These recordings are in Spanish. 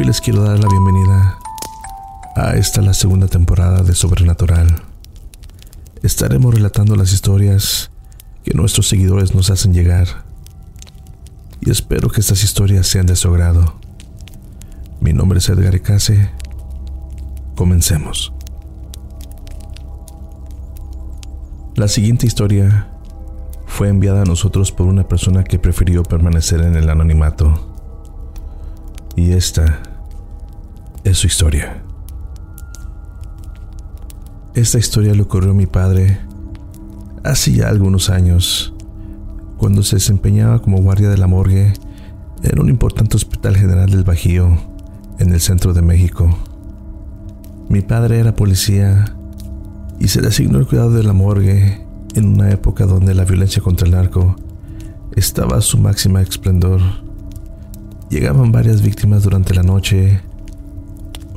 Hoy les quiero dar la bienvenida a esta la segunda temporada de Sobrenatural. Estaremos relatando las historias que nuestros seguidores nos hacen llegar. Y espero que estas historias sean de su agrado. Mi nombre es Edgar Ecase. Comencemos. La siguiente historia fue enviada a nosotros por una persona que prefirió permanecer en el anonimato. Y esta es su historia. Esta historia le ocurrió a mi padre hace ya algunos años, cuando se desempeñaba como guardia de la morgue en un importante hospital general del Bajío, en el centro de México. Mi padre era policía y se le asignó el cuidado de la morgue en una época donde la violencia contra el narco estaba a su máxima esplendor. Llegaban varias víctimas durante la noche.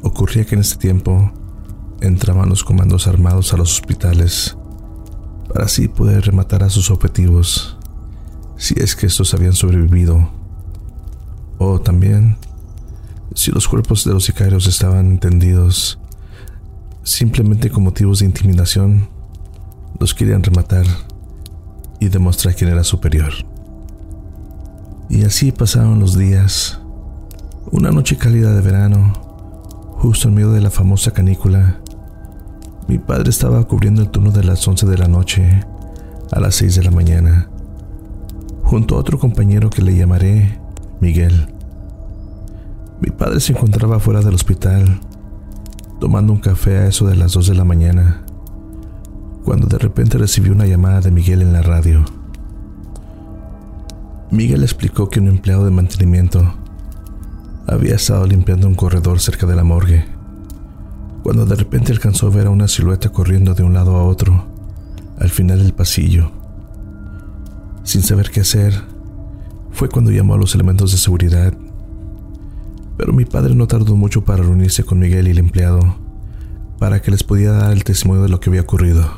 Ocurría que en este tiempo entraban los comandos armados a los hospitales para así poder rematar a sus objetivos si es que estos habían sobrevivido. O también si los cuerpos de los sicarios estaban tendidos simplemente con motivos de intimidación, los querían rematar y demostrar quién era superior. Y así pasaron los días. Una noche cálida de verano, justo en medio de la famosa canícula, mi padre estaba cubriendo el turno de las 11 de la noche a las 6 de la mañana, junto a otro compañero que le llamaré Miguel. Mi padre se encontraba fuera del hospital tomando un café a eso de las 2 de la mañana, cuando de repente recibió una llamada de Miguel en la radio. Miguel explicó que un empleado de mantenimiento había estado limpiando un corredor cerca de la morgue, cuando de repente alcanzó a ver a una silueta corriendo de un lado a otro, al final del pasillo. Sin saber qué hacer, fue cuando llamó a los elementos de seguridad pero mi padre no tardó mucho para reunirse con Miguel y el empleado, para que les pudiera dar el testimonio de lo que había ocurrido.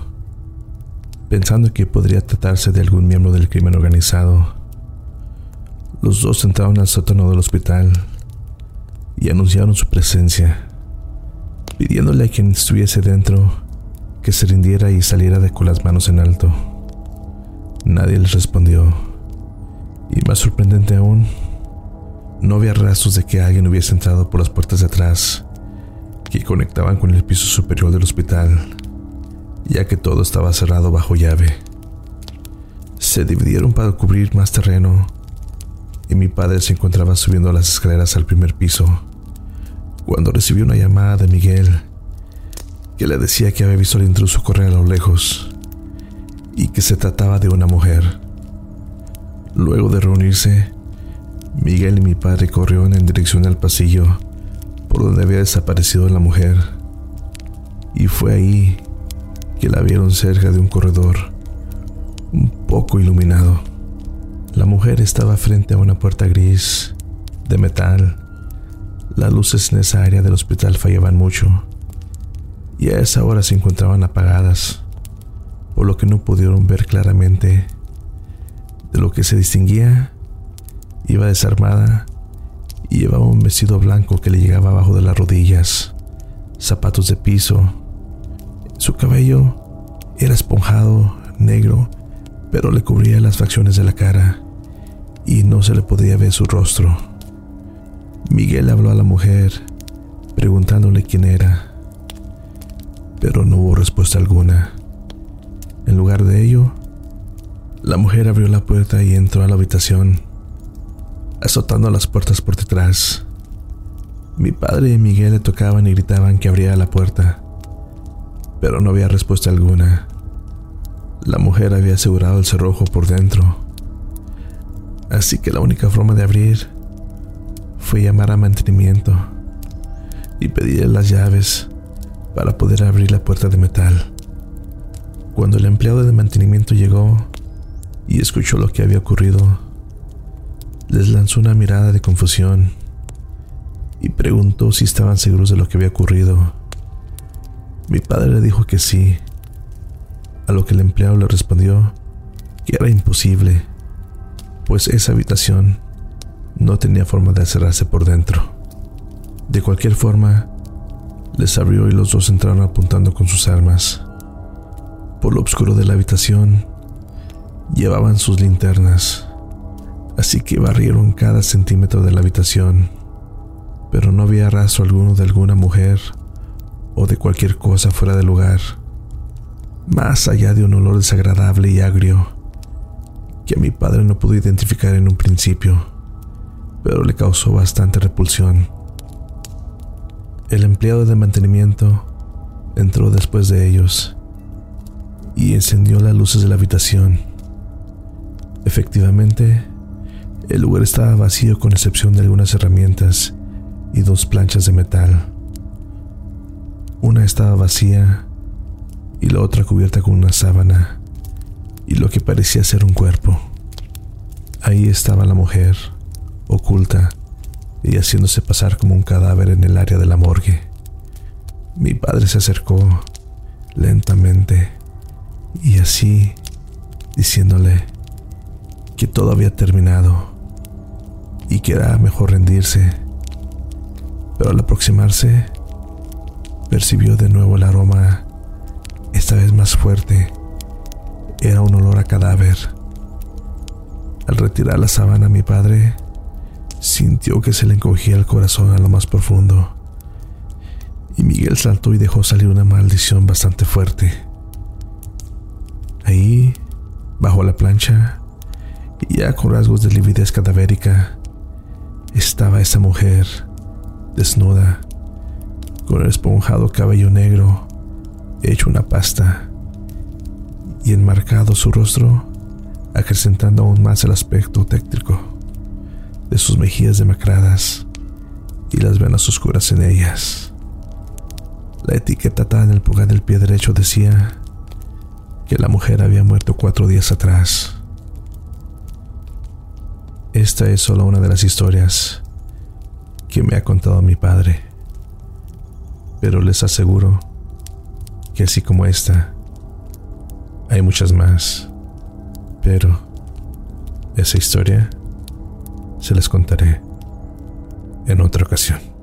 Pensando que podría tratarse de algún miembro del crimen organizado, los dos entraron al sótano del hospital y anunciaron su presencia, pidiéndole a quien estuviese dentro que se rindiera y saliera de con las manos en alto. Nadie les respondió, y más sorprendente aún, no había rastros de que alguien hubiese entrado por las puertas de atrás que conectaban con el piso superior del hospital, ya que todo estaba cerrado bajo llave. Se dividieron para cubrir más terreno y mi padre se encontraba subiendo las escaleras al primer piso cuando recibió una llamada de Miguel que le decía que había visto al intruso correr a lo lejos y que se trataba de una mujer. Luego de reunirse, Miguel y mi padre corrieron en dirección al pasillo por donde había desaparecido la mujer. Y fue ahí que la vieron cerca de un corredor, un poco iluminado. Mujer estaba frente a una puerta gris, de metal. Las luces en esa área del hospital fallaban mucho y a esa hora se encontraban apagadas, por lo que no pudieron ver claramente. De lo que se distinguía Iba desarmada y llevaba un vestido blanco que le llegaba abajo de las rodillas, zapatos de piso. Su cabello era esponjado, negro, pero le cubría las facciones de la cara y no se le podía ver su rostro. Miguel habló a la mujer, preguntándole quién era, pero no hubo respuesta alguna. En lugar de ello, la mujer abrió la puerta y entró a la habitación azotando las puertas por detrás. Mi padre y Miguel le tocaban y gritaban que abriera la puerta, pero no había respuesta alguna. La mujer había asegurado el cerrojo por dentro, así que la única forma de abrir fue llamar a mantenimiento y pedirle las llaves para poder abrir la puerta de metal. Cuando el empleado de mantenimiento llegó y escuchó lo que había ocurrido, les lanzó una mirada de confusión y preguntó si estaban seguros de lo que había ocurrido. Mi padre le dijo que sí, a lo que el empleado le respondió que era imposible, pues esa habitación no tenía forma de cerrarse por dentro. De cualquier forma, les abrió y los dos entraron apuntando con sus armas. Por lo oscuro de la habitación, llevaban sus linternas, así que barrieron cada centímetro de la habitación, pero no había rastro alguno de alguna mujer o de cualquier cosa fuera de lugar, más allá de un olor desagradable y agrio que mi padre no pudo identificar en un principio, pero le causó bastante repulsión. El empleado de mantenimiento entró después de ellos y encendió las luces de la habitación. Efectivamente, el lugar estaba vacío con excepción de algunas herramientas y dos planchas de metal. Una estaba vacía y la otra cubierta con una sábana y lo que parecía ser un cuerpo. Ahí estaba la mujer, oculta, y haciéndose pasar como un cadáver en el área de la morgue. Mi padre se acercó lentamente y así diciéndole que todo había terminado y que era mejor rendirse. Pero al aproximarse, percibió de nuevo el aroma, esta vez más fuerte. Era un olor a cadáver. Al retirar la sábana, mi padre Sintió que se le encogía el corazón a lo más profundo. Y Miguel saltó y dejó salir una maldición bastante fuerte. Ahí, bajo la plancha, y ya con rasgos de lividez cadavérica, estaba esa mujer, desnuda, con el esponjado cabello negro, hecho una pasta, y enmarcado su rostro, acrecentando aún más el aspecto técnico de sus mejillas demacradas y las venas oscuras en ellas. La etiqueta atada en el pulgar del pie derecho decía que la mujer había muerto cuatro días atrás. Esta es solo una de las historias que me ha contado mi padre, pero les aseguro que así como esta, hay muchas más, pero esa historia se les contaré en otra ocasión.